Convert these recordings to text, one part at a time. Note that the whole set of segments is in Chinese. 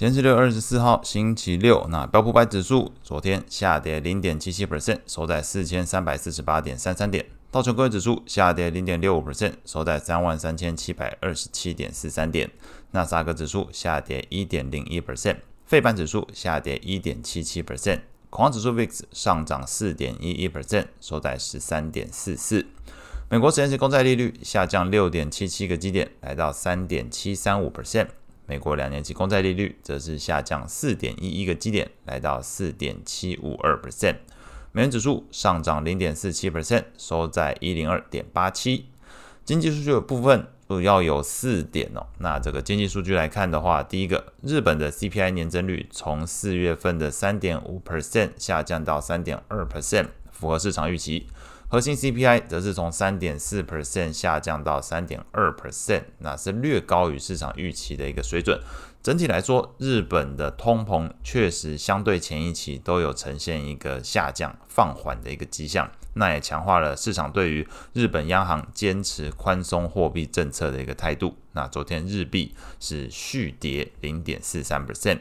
今天是六二十四号，星期六。那标普百指数昨天下跌零点七七 percent，收在四千三百四十八点三三点。道琼工业指数下跌零点六五 percent，收在三万三千七百二十七点四三点。纳斯达克指数下跌一点零一 percent，费板指数下跌一点七七 percent，恐慌指数 VIX 上涨四点一一 percent，收在十三点四四。美国十年期公债利率下降六点七七个基点，来到三点七三五 percent。美国两年期公债利率则是下降四点一一个基点，来到四点七五二 percent。美元指数上涨零点四七 percent，收在一零二点八七。经济数据的部分主要有四点哦。那这个经济数据来看的话，第一个，日本的 CPI 年增率从四月份的三点五 percent 下降到三点二 percent，符合市场预期。核心 CPI 则是从三点四 percent 下降到三点二 percent，那是略高于市场预期的一个水准。整体来说，日本的通膨确实相对前一期都有呈现一个下降放缓的一个迹象，那也强化了市场对于日本央行坚持宽松货币政策的一个态度。那昨天日币是续跌零点四三 percent。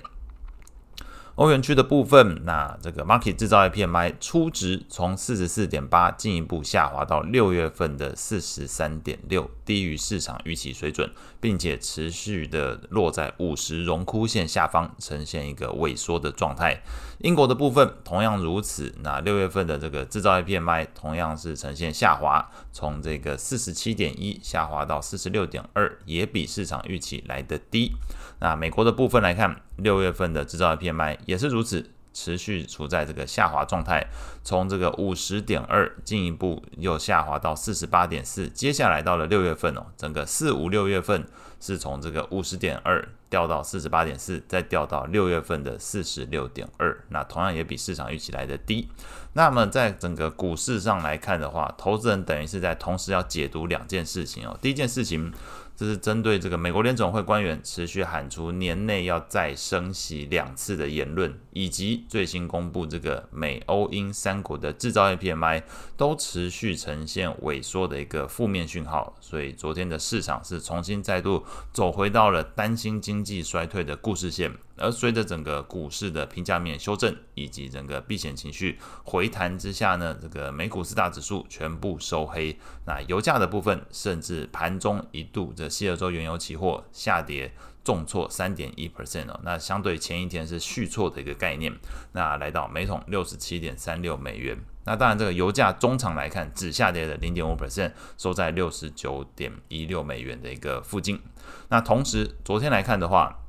欧元区的部分，那这个 market 制造业 PMI 初值从四十四点八进一步下滑到六月份的四十三点六，低于市场预期水准，并且持续的落在五十荣枯线下方，呈现一个萎缩的状态。英国的部分同样如此，那六月份的这个制造业 PMI 同样是呈现下滑，从这个四十七点一下滑到四十六点二，也比市场预期来得低。那美国的部分来看，六月份的制造业 PMI 也是如此，持续处在这个下滑状态，从这个五十点二进一步又下滑到四十八点四。接下来到了六月份哦，整个四五六月份是从这个五十点二掉到四十八点四，再掉到六月份的四十六点二。那同样也比市场预期来的低。那么在整个股市上来看的话，投资人等于是在同时要解读两件事情哦。第一件事情。这是针对这个美国联总会官员持续喊出年内要再升息两次的言论，以及最新公布这个美欧英三国的制造业 PMI 都持续呈现萎缩的一个负面讯号，所以昨天的市场是重新再度走回到了担心经经济衰退的故事线。而随着整个股市的评价面修正，以及整个避险情绪回弹之下呢，这个美股四大指数全部收黑。那油价的部分，甚至盘中一度这西德州原油期货下跌重挫三点一 percent 哦。那相对前一天是续挫的一个概念，那来到每桶六十七点三六美元。那当然，这个油价中长来看只下跌了零点五 percent，收在六十九点一六美元的一个附近。那同时，昨天来看的话，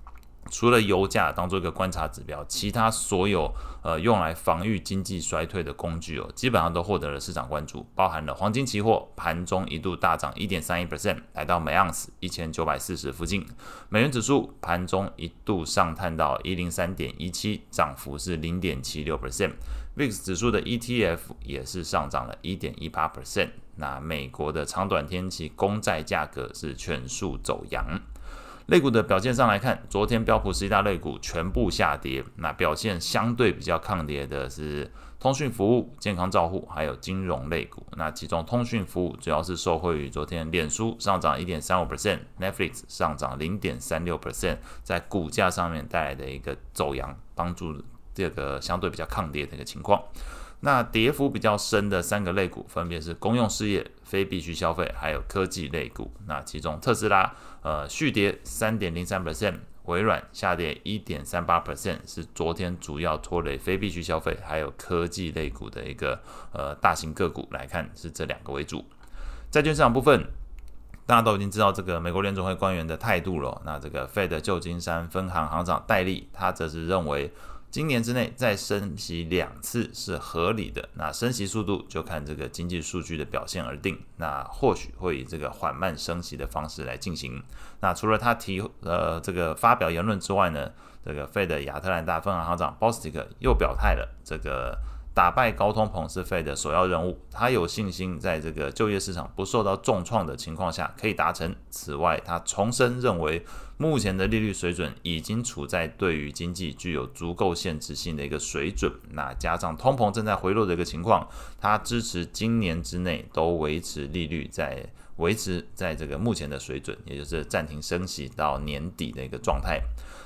除了油价当做一个观察指标，其他所有呃用来防御经济衰退的工具哦，基本上都获得了市场关注，包含了黄金期货盘中一度大涨一点三一 percent，来到每盎司一千九百四十附近；美元指数盘中一度上探到一零三点一七，涨幅是零点七六 percent。VIX 指数的 ETF 也是上涨了一点一八 percent。那美国的长短天期公债价格是全数走扬。类股的表现上来看，昨天标普十大类股全部下跌，那表现相对比较抗跌的是通讯服务、健康照护还有金融类股。那其中通讯服务主要是受惠于昨天脸书上涨一点三五 percent，Netflix 上涨零点三六 percent，在股价上面带来的一个走阳，帮助这个相对比较抗跌的一个情况。那跌幅比较深的三个类股分别是公用事业、非必需消费，还有科技类股。那其中特斯拉呃续跌三点零三 percent，微软下跌一点三八 percent，是昨天主要拖累非必需消费还有科技类股的一个呃大型个股来看，是这两个为主。债券市场部分，大家都已经知道这个美国联总会官员的态度了。那这个 Fed 旧金山分行行长戴利，他则是认为。今年之内再升息两次是合理的，那升息速度就看这个经济数据的表现而定。那或许会以这个缓慢升息的方式来进行。那除了他提呃这个发表言论之外呢，这个费的亚特兰大分行行长 Bostic 又表态了，这个。打败高通膨是 Fed 的首要任务，他有信心在这个就业市场不受到重创的情况下可以达成。此外，他重申认为目前的利率水准已经处在对于经济具有足够限制性的一个水准。那加上通膨正在回落的一个情况，他支持今年之内都维持利率在维持在这个目前的水准，也就是暂停升息到年底的一个状态。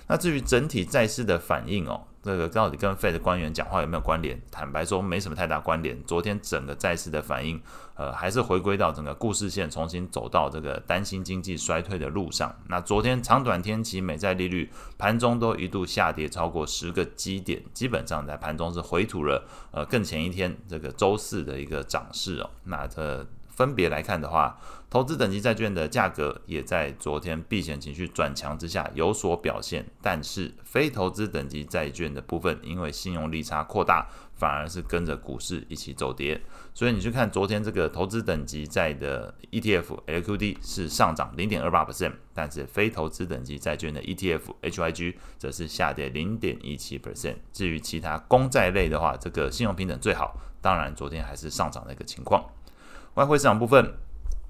那至于整体债市的反应哦。这个到底跟 Fed 官员讲话有没有关联？坦白说，没什么太大关联。昨天整个债市的反应，呃，还是回归到整个故事线，重新走到这个担心经济衰退的路上。那昨天长短天期美债利率盘中都一度下跌超过十个基点，基本上在盘中是回吐了呃更前一天这个周四的一个涨势哦。那这。分别来看的话，投资等级债券的价格也在昨天避险情绪转强之下有所表现，但是非投资等级债券的部分，因为信用利差扩大，反而是跟着股市一起走跌。所以你去看昨天这个投资等级债的 ETF LQD 是上涨零点二八 percent，但是非投资等级债券的 ETF HYG 则是下跌零点一七 percent。至于其他公债类的话，这个信用评等最好，当然昨天还是上涨的一个情况。外汇市场部分，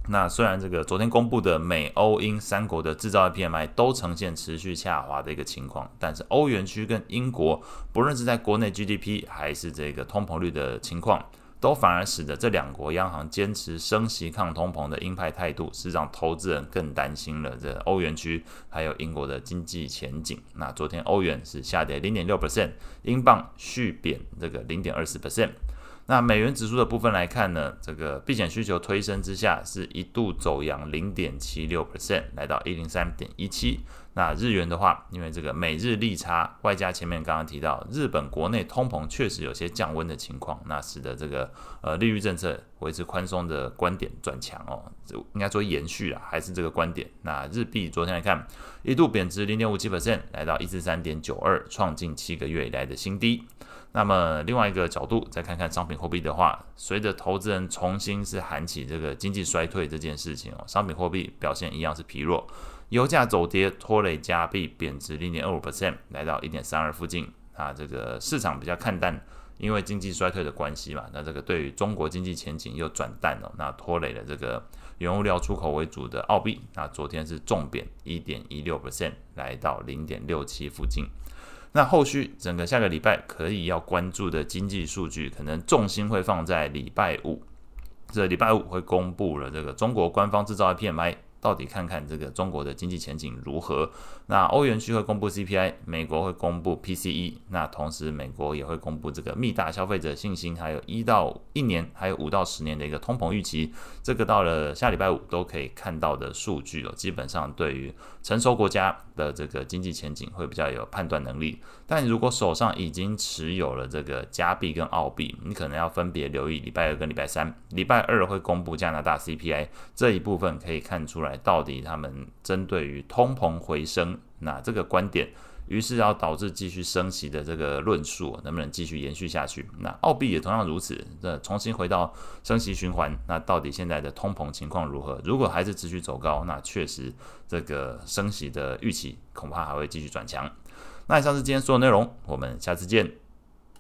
那虽然这个昨天公布的美欧英三国的制造业 PMI 都呈现持续下滑的一个情况，但是欧元区跟英国，不论是在国内 GDP 还是这个通膨率的情况，都反而使得这两国央行坚持升息抗通膨的鹰派态度，是让投资人更担心了这欧元区还有英国的经济前景。那昨天欧元是下跌零点六 percent，英镑续贬这个零点二四 percent。那美元指数的部分来看呢，这个避险需求推升之下，是一度走扬零点七六 percent，来到一零三点一七。那日元的话，因为这个美日利差，外加前面刚刚提到日本国内通膨确实有些降温的情况，那使得这个呃利率政策维持宽松的观点转强哦，应该说延续啊，还是这个观点。那日币昨天来看，一度贬值零点五七 percent，来到一至三点九二，创近七个月以来的新低。那么另外一个角度，再看看商品货币的话，随着投资人重新是喊起这个经济衰退这件事情哦，商品货币表现一样是疲弱，油价走跌拖累加币贬值零点二五 percent，来到一点三二附近。啊，这个市场比较看淡，因为经济衰退的关系嘛，那这个对于中国经济前景又转淡了，那拖累了这个原物料出口为主的澳币，那昨天是重贬一点一六 percent，来到零点六七附近。那后续整个下个礼拜可以要关注的经济数据，可能重心会放在礼拜五。这礼拜五会公布了这个中国官方制造的 PMI。到底看看这个中国的经济前景如何？那欧元区会公布 CPI，美国会公布 PCE，那同时美国也会公布这个密大消费者信心，还有一到一年，还有五到十年的一个通膨预期。这个到了下礼拜五都可以看到的数据哦，基本上对于成熟国家的这个经济前景会比较有判断能力。但如果手上已经持有了这个加币跟澳币，你可能要分别留意礼拜二跟礼拜三。礼拜二会公布加拿大 CPI 这一部分，可以看出来。到底他们针对于通膨回升，那这个观点，于是要导致继续升息的这个论述能不能继续延续下去？那澳币也同样如此，那重新回到升息循环，那到底现在的通膨情况如何？如果还是持续走高，那确实这个升息的预期恐怕还会继续转强。那以上是今天所有内容，我们下次见。